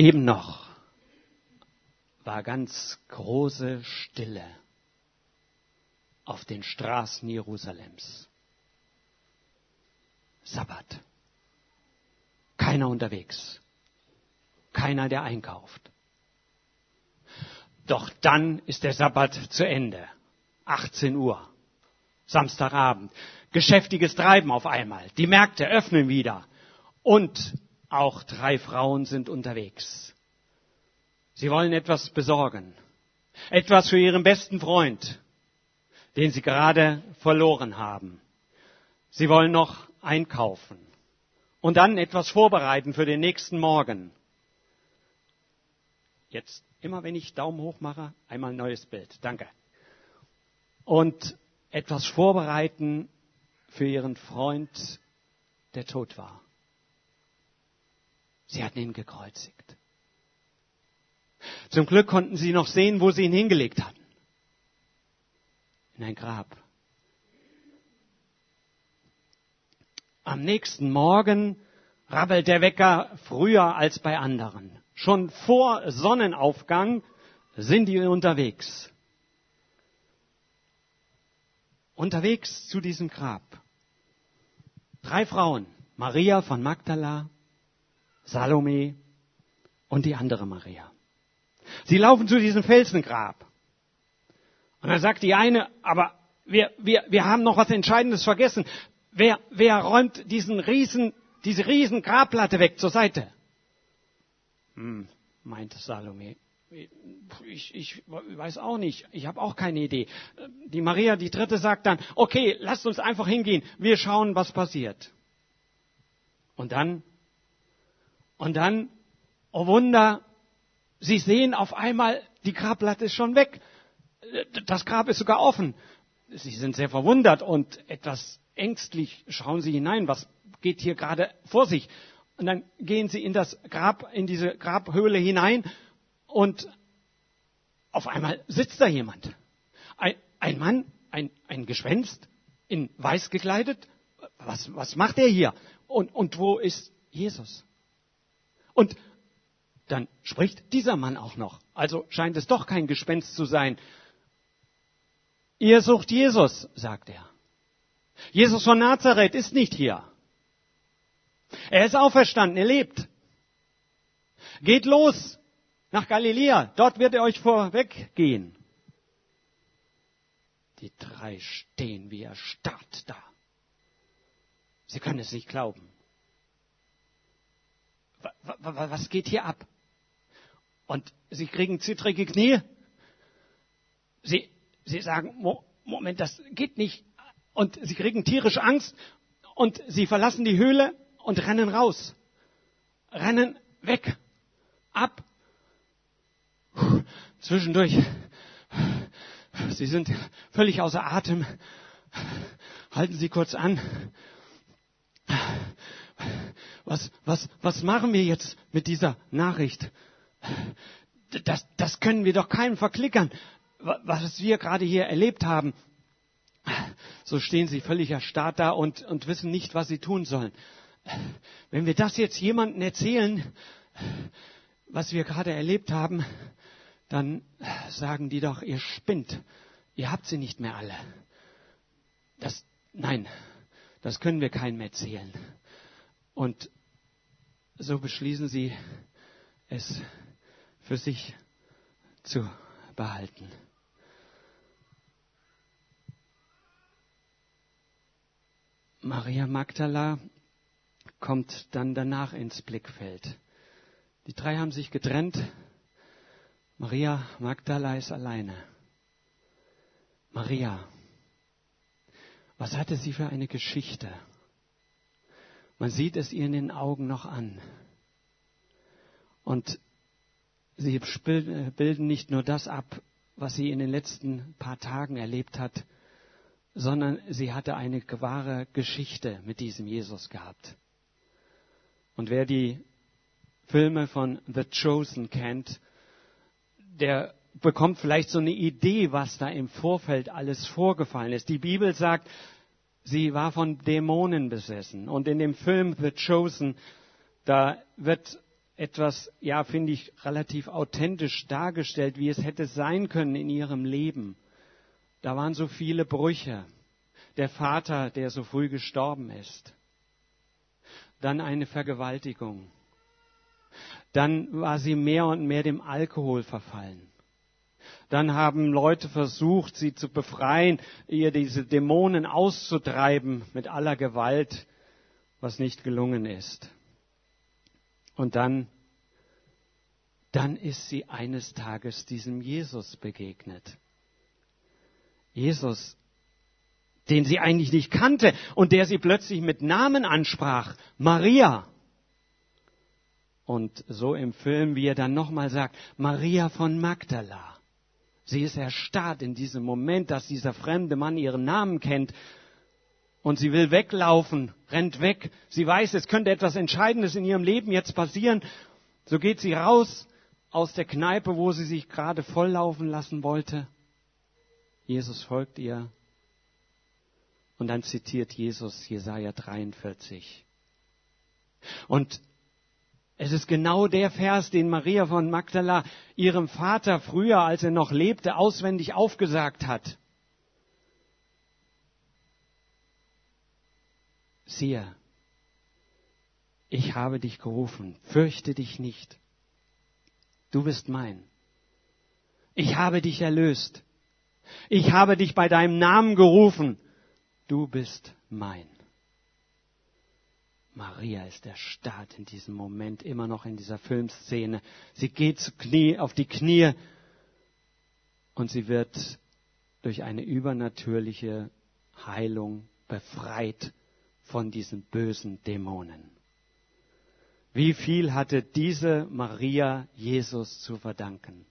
Eben noch war ganz große Stille auf den Straßen Jerusalems. Sabbat. Keiner unterwegs. Keiner, der einkauft. Doch dann ist der Sabbat zu Ende. 18 Uhr. Samstagabend. Geschäftiges Treiben auf einmal. Die Märkte öffnen wieder. Und auch drei Frauen sind unterwegs. Sie wollen etwas besorgen. Etwas für ihren besten Freund, den sie gerade verloren haben. Sie wollen noch einkaufen und dann etwas vorbereiten für den nächsten Morgen. Jetzt immer wenn ich Daumen hoch mache, einmal ein neues Bild. Danke. Und etwas vorbereiten für ihren Freund, der tot war. Sie hatten ihn gekreuzigt. Zum Glück konnten sie noch sehen, wo sie ihn hingelegt hatten. In ein Grab. Am nächsten Morgen rabbelt der Wecker früher als bei anderen. Schon vor Sonnenaufgang sind die unterwegs. Unterwegs zu diesem Grab. Drei Frauen. Maria von Magdala, Salome und die andere Maria. Sie laufen zu diesem Felsengrab. Und dann sagt die eine, aber wir, wir, wir haben noch was Entscheidendes vergessen. Wer, wer räumt diesen riesen, diese riesen Grabplatte weg zur Seite? Hm, meinte Salome. Ich, ich weiß auch nicht. Ich habe auch keine Idee. Die Maria, die dritte, sagt dann, okay, lasst uns einfach hingehen. Wir schauen, was passiert. Und dann, und dann, oh Wunder, sie sehen auf einmal, die Grabplatte ist schon weg. Das Grab ist sogar offen. Sie sind sehr verwundert und etwas ängstlich schauen sie hinein. Was geht hier gerade vor sich? Und dann gehen sie in das Grab, in diese Grabhöhle hinein und auf einmal sitzt da jemand. Ein, ein Mann, ein, ein Gespenst, in weiß gekleidet. Was, was macht er hier? Und, und wo ist Jesus? Und dann spricht dieser Mann auch noch. Also scheint es doch kein Gespenst zu sein. Ihr sucht Jesus, sagt er. Jesus von Nazareth ist nicht hier. Er ist auferstanden, er lebt. Geht los nach Galiläa, dort wird er euch vorweggehen. Die drei stehen wie erstarrt da. Sie können es nicht glauben. Was geht hier ab? Und sie kriegen zittrige Knie. Sie, sie sagen, Moment, das geht nicht. Und sie kriegen tierisch Angst und sie verlassen die Höhle und rennen raus. Rennen weg. Ab. Zwischendurch. Sie sind völlig außer Atem. Halten Sie kurz an. Was, was, was machen wir jetzt mit dieser Nachricht? Das, das können wir doch keinem verklickern, was wir gerade hier erlebt haben. So stehen sie völlig erstarrt da und, und wissen nicht, was sie tun sollen. Wenn wir das jetzt jemandem erzählen, was wir gerade erlebt haben, dann sagen die doch, ihr spinnt. Ihr habt sie nicht mehr alle. Das, nein, das können wir keinem erzählen. Und so beschließen sie, es für sich zu behalten. Maria Magdala kommt dann danach ins Blickfeld. Die drei haben sich getrennt. Maria Magdala ist alleine. Maria, was hatte sie für eine Geschichte? Man sieht es ihr in den Augen noch an. Und sie bilden nicht nur das ab, was sie in den letzten paar Tagen erlebt hat, sondern sie hatte eine wahre Geschichte mit diesem Jesus gehabt. Und wer die Filme von The Chosen kennt, der bekommt vielleicht so eine Idee, was da im Vorfeld alles vorgefallen ist. Die Bibel sagt, sie war von Dämonen besessen. Und in dem Film The Chosen, da wird etwas, ja, finde ich, relativ authentisch dargestellt, wie es hätte sein können in ihrem Leben. Da waren so viele Brüche. Der Vater, der so früh gestorben ist. Dann eine Vergewaltigung. Dann war sie mehr und mehr dem Alkohol verfallen. Dann haben Leute versucht, sie zu befreien, ihr diese Dämonen auszutreiben mit aller Gewalt, was nicht gelungen ist. Und dann, dann ist sie eines Tages diesem Jesus begegnet. Jesus, den sie eigentlich nicht kannte und der sie plötzlich mit Namen ansprach, Maria. Und so im Film, wie er dann nochmal sagt, Maria von Magdala. Sie ist erstarrt in diesem Moment, dass dieser fremde Mann ihren Namen kennt. Und sie will weglaufen, rennt weg. Sie weiß, es könnte etwas Entscheidendes in ihrem Leben jetzt passieren. So geht sie raus aus der Kneipe, wo sie sich gerade volllaufen lassen wollte. Jesus folgt ihr. Und dann zitiert Jesus Jesaja 43. Und es ist genau der Vers, den Maria von Magdala ihrem Vater früher, als er noch lebte, auswendig aufgesagt hat. Siehe, ich habe dich gerufen, fürchte dich nicht. Du bist mein. Ich habe dich erlöst. Ich habe dich bei deinem Namen gerufen. Du bist mein. Maria ist erstarrt in diesem Moment, immer noch in dieser Filmszene. Sie geht zu Knie, auf die Knie und sie wird durch eine übernatürliche Heilung befreit von diesen bösen Dämonen. Wie viel hatte diese Maria Jesus zu verdanken?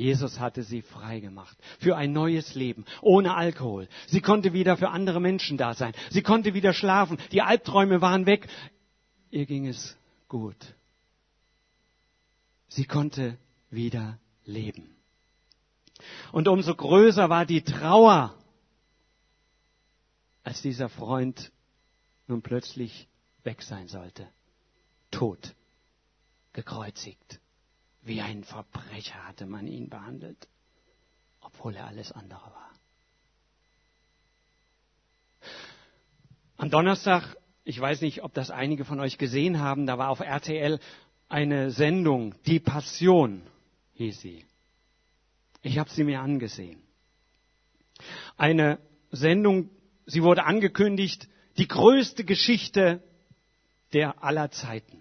Jesus hatte sie frei gemacht für ein neues Leben, ohne Alkohol. Sie konnte wieder für andere Menschen da sein. Sie konnte wieder schlafen. Die Albträume waren weg. Ihr ging es gut. Sie konnte wieder leben. Und umso größer war die Trauer, als dieser Freund nun plötzlich weg sein sollte. Tot, gekreuzigt. Wie ein Verbrecher hatte man ihn behandelt, obwohl er alles andere war. Am Donnerstag, ich weiß nicht, ob das einige von euch gesehen haben, da war auf RTL eine Sendung, Die Passion hieß sie. Ich habe sie mir angesehen. Eine Sendung, sie wurde angekündigt, die größte Geschichte der aller Zeiten.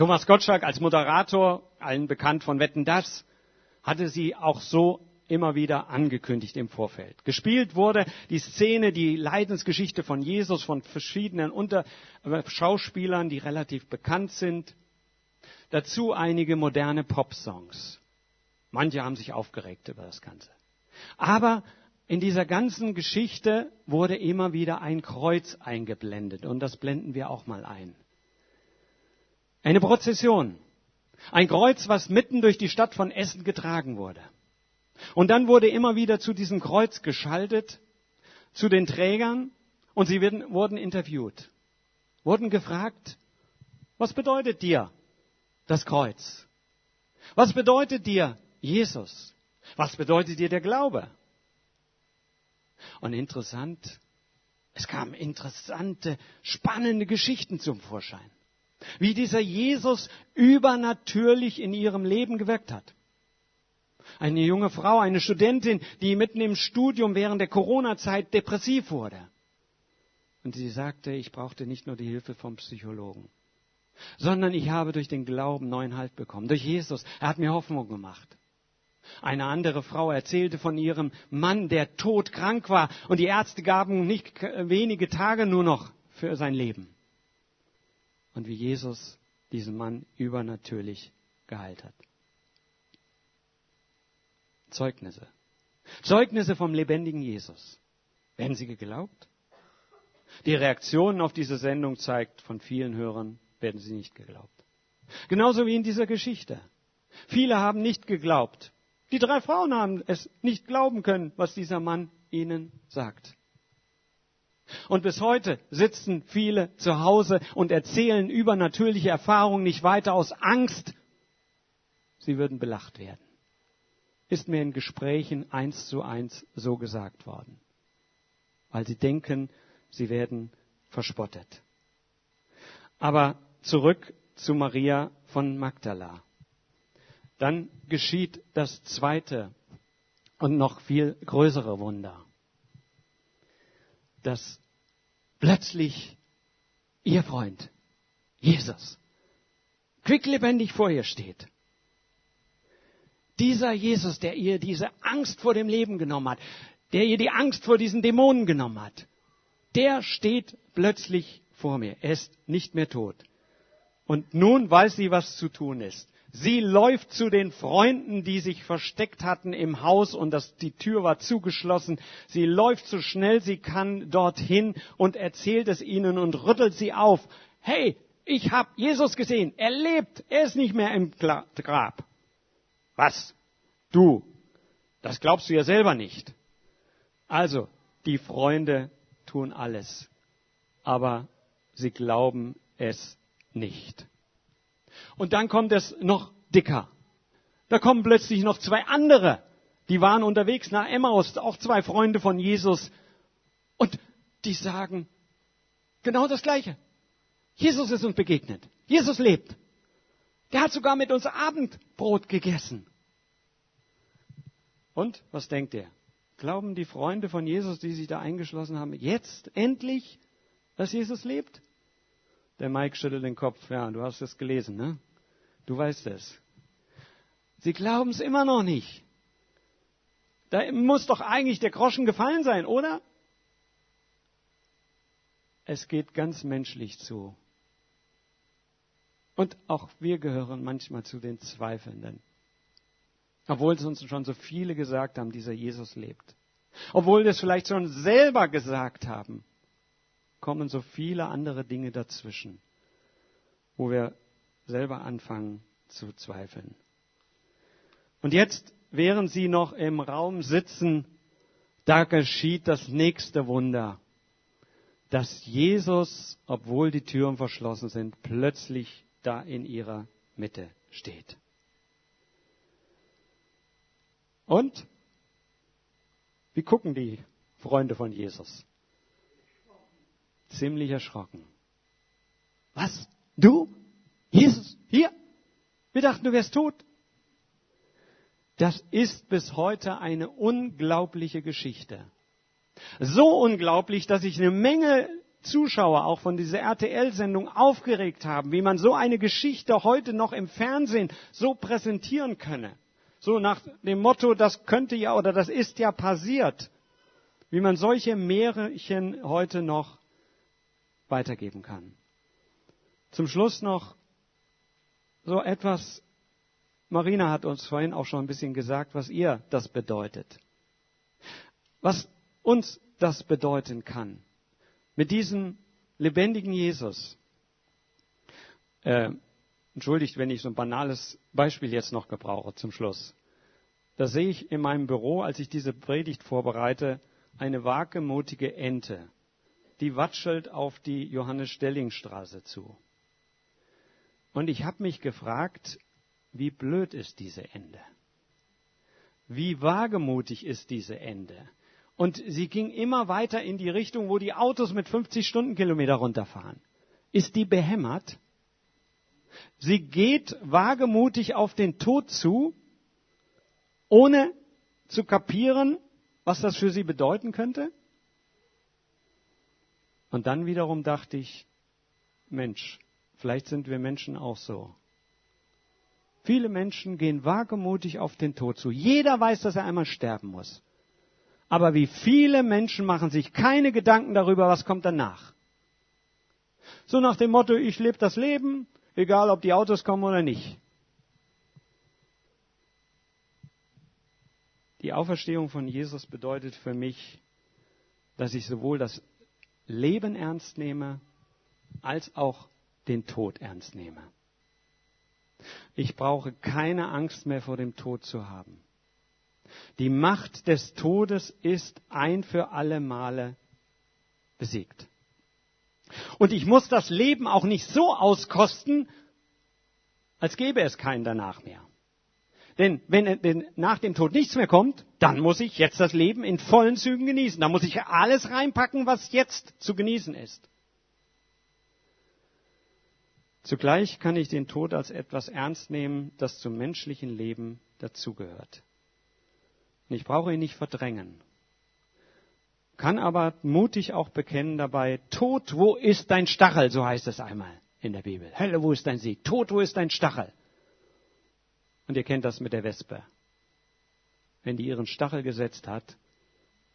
Thomas Gottschalk als Moderator, allen bekannt von Wetten das, hatte sie auch so immer wieder angekündigt im Vorfeld. Gespielt wurde die Szene, die Leidensgeschichte von Jesus von verschiedenen Unter äh, Schauspielern, die relativ bekannt sind. Dazu einige moderne Popsongs. Manche haben sich aufgeregt über das Ganze. Aber in dieser ganzen Geschichte wurde immer wieder ein Kreuz eingeblendet und das blenden wir auch mal ein. Eine Prozession. Ein Kreuz, was mitten durch die Stadt von Essen getragen wurde. Und dann wurde immer wieder zu diesem Kreuz geschaltet, zu den Trägern, und sie wurden interviewt, wurden gefragt, was bedeutet dir das Kreuz? Was bedeutet dir Jesus? Was bedeutet dir der Glaube? Und interessant, es kamen interessante, spannende Geschichten zum Vorschein. Wie dieser Jesus übernatürlich in ihrem Leben gewirkt hat. Eine junge Frau, eine Studentin, die mitten im Studium während der Corona-Zeit depressiv wurde. Und sie sagte, ich brauchte nicht nur die Hilfe vom Psychologen, sondern ich habe durch den Glauben neuen Halt bekommen. Durch Jesus. Er hat mir Hoffnung gemacht. Eine andere Frau erzählte von ihrem Mann, der todkrank war und die Ärzte gaben nicht wenige Tage nur noch für sein Leben und wie Jesus diesen Mann übernatürlich geheilt hat. Zeugnisse. Zeugnisse vom lebendigen Jesus. Werden sie geglaubt? Die Reaktion auf diese Sendung zeigt, von vielen Hörern werden sie nicht geglaubt. Genauso wie in dieser Geschichte. Viele haben nicht geglaubt. Die drei Frauen haben es nicht glauben können, was dieser Mann ihnen sagt. Und bis heute sitzen viele zu Hause und erzählen übernatürliche Erfahrungen nicht weiter aus Angst, sie würden belacht werden. Ist mir in Gesprächen eins zu eins so gesagt worden. Weil sie denken, sie werden verspottet. Aber zurück zu Maria von Magdala. Dann geschieht das zweite und noch viel größere Wunder, dass plötzlich ihr Freund, Jesus, quicklebendig vor ihr steht. Dieser Jesus, der ihr diese Angst vor dem Leben genommen hat, der ihr die Angst vor diesen Dämonen genommen hat, der steht plötzlich vor mir. Er ist nicht mehr tot. Und nun weiß sie, was zu tun ist. Sie läuft zu den Freunden, die sich versteckt hatten im Haus und das, die Tür war zugeschlossen. Sie läuft so schnell sie kann dorthin und erzählt es ihnen und rüttelt sie auf. Hey, ich habe Jesus gesehen. Er lebt. Er ist nicht mehr im Grab. Was? Du? Das glaubst du ja selber nicht. Also, die Freunde tun alles, aber sie glauben es nicht. Und dann kommt es noch dicker. Da kommen plötzlich noch zwei andere, die waren unterwegs nach Emmaus, auch zwei Freunde von Jesus. Und die sagen genau das Gleiche. Jesus ist uns begegnet. Jesus lebt. Der hat sogar mit uns Abendbrot gegessen. Und was denkt er? Glauben die Freunde von Jesus, die sich da eingeschlossen haben, jetzt endlich, dass Jesus lebt? Der Mike schüttelt den Kopf. Ja, du hast es gelesen, ne? Du weißt es. Sie glauben es immer noch nicht. Da muss doch eigentlich der Groschen gefallen sein, oder? Es geht ganz menschlich zu. Und auch wir gehören manchmal zu den Zweifelnden. Obwohl es uns schon so viele gesagt haben, dieser Jesus lebt. Obwohl wir es vielleicht schon selber gesagt haben kommen so viele andere Dinge dazwischen, wo wir selber anfangen zu zweifeln. Und jetzt, während sie noch im Raum sitzen, da geschieht das nächste Wunder, dass Jesus, obwohl die Türen verschlossen sind, plötzlich da in ihrer Mitte steht. Und wie gucken die Freunde von Jesus? Ziemlich erschrocken. Was? Du? Jesus? Hier? Wir dachten, du wärst tot. Das ist bis heute eine unglaubliche Geschichte. So unglaublich, dass sich eine Menge Zuschauer auch von dieser RTL-Sendung aufgeregt haben, wie man so eine Geschichte heute noch im Fernsehen so präsentieren könne. So nach dem Motto, das könnte ja oder das ist ja passiert. Wie man solche Märchen heute noch weitergeben kann. Zum Schluss noch so etwas. Marina hat uns vorhin auch schon ein bisschen gesagt, was ihr das bedeutet. Was uns das bedeuten kann. Mit diesem lebendigen Jesus. Äh, entschuldigt, wenn ich so ein banales Beispiel jetzt noch gebrauche zum Schluss. Da sehe ich in meinem Büro, als ich diese Predigt vorbereite, eine wagemutige Ente die watschelt auf die Johannes-Stelling-Straße zu. Und ich habe mich gefragt, wie blöd ist diese Ende? Wie wagemutig ist diese Ende? Und sie ging immer weiter in die Richtung, wo die Autos mit 50 Stundenkilometer runterfahren. Ist die behämmert? Sie geht wagemutig auf den Tod zu, ohne zu kapieren, was das für sie bedeuten könnte? Und dann wiederum dachte ich, Mensch, vielleicht sind wir Menschen auch so. Viele Menschen gehen wagemutig auf den Tod zu. Jeder weiß, dass er einmal sterben muss. Aber wie viele Menschen machen sich keine Gedanken darüber, was kommt danach. So nach dem Motto, ich lebe das Leben, egal ob die Autos kommen oder nicht. Die Auferstehung von Jesus bedeutet für mich, dass ich sowohl das Leben ernst nehme, als auch den Tod ernst nehme. Ich brauche keine Angst mehr vor dem Tod zu haben. Die Macht des Todes ist ein für alle Male besiegt. Und ich muss das Leben auch nicht so auskosten, als gäbe es keinen danach mehr. Denn wenn, wenn nach dem Tod nichts mehr kommt, dann muss ich jetzt das Leben in vollen Zügen genießen. Da muss ich alles reinpacken, was jetzt zu genießen ist. Zugleich kann ich den Tod als etwas ernst nehmen, das zum menschlichen Leben dazugehört. Ich brauche ihn nicht verdrängen. Kann aber mutig auch bekennen dabei, Tod, wo ist dein Stachel? So heißt es einmal in der Bibel. Hölle, wo ist dein Sieg? Tod, wo ist dein Stachel? Und ihr kennt das mit der Wespe. Wenn die ihren Stachel gesetzt hat,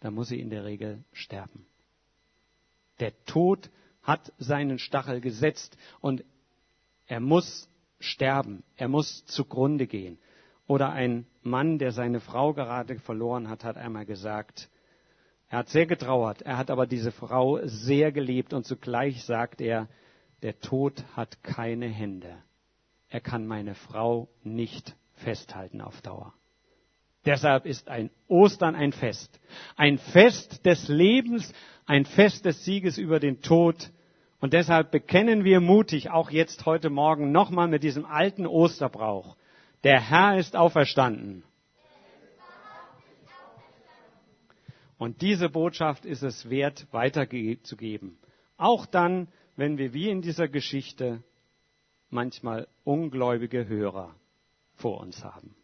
dann muss sie in der Regel sterben. Der Tod hat seinen Stachel gesetzt und er muss sterben. Er muss zugrunde gehen. Oder ein Mann, der seine Frau gerade verloren hat, hat einmal gesagt, er hat sehr getrauert, er hat aber diese Frau sehr geliebt und zugleich sagt er, der Tod hat keine Hände. Er kann meine Frau nicht festhalten auf Dauer. Deshalb ist ein Ostern ein Fest. Ein Fest des Lebens, ein Fest des Sieges über den Tod. Und deshalb bekennen wir mutig, auch jetzt heute Morgen, nochmal mit diesem alten Osterbrauch. Der Herr ist auferstanden. Und diese Botschaft ist es wert, weiterzugeben. Auch dann, wenn wir wie in dieser Geschichte manchmal ungläubige Hörer vor uns haben.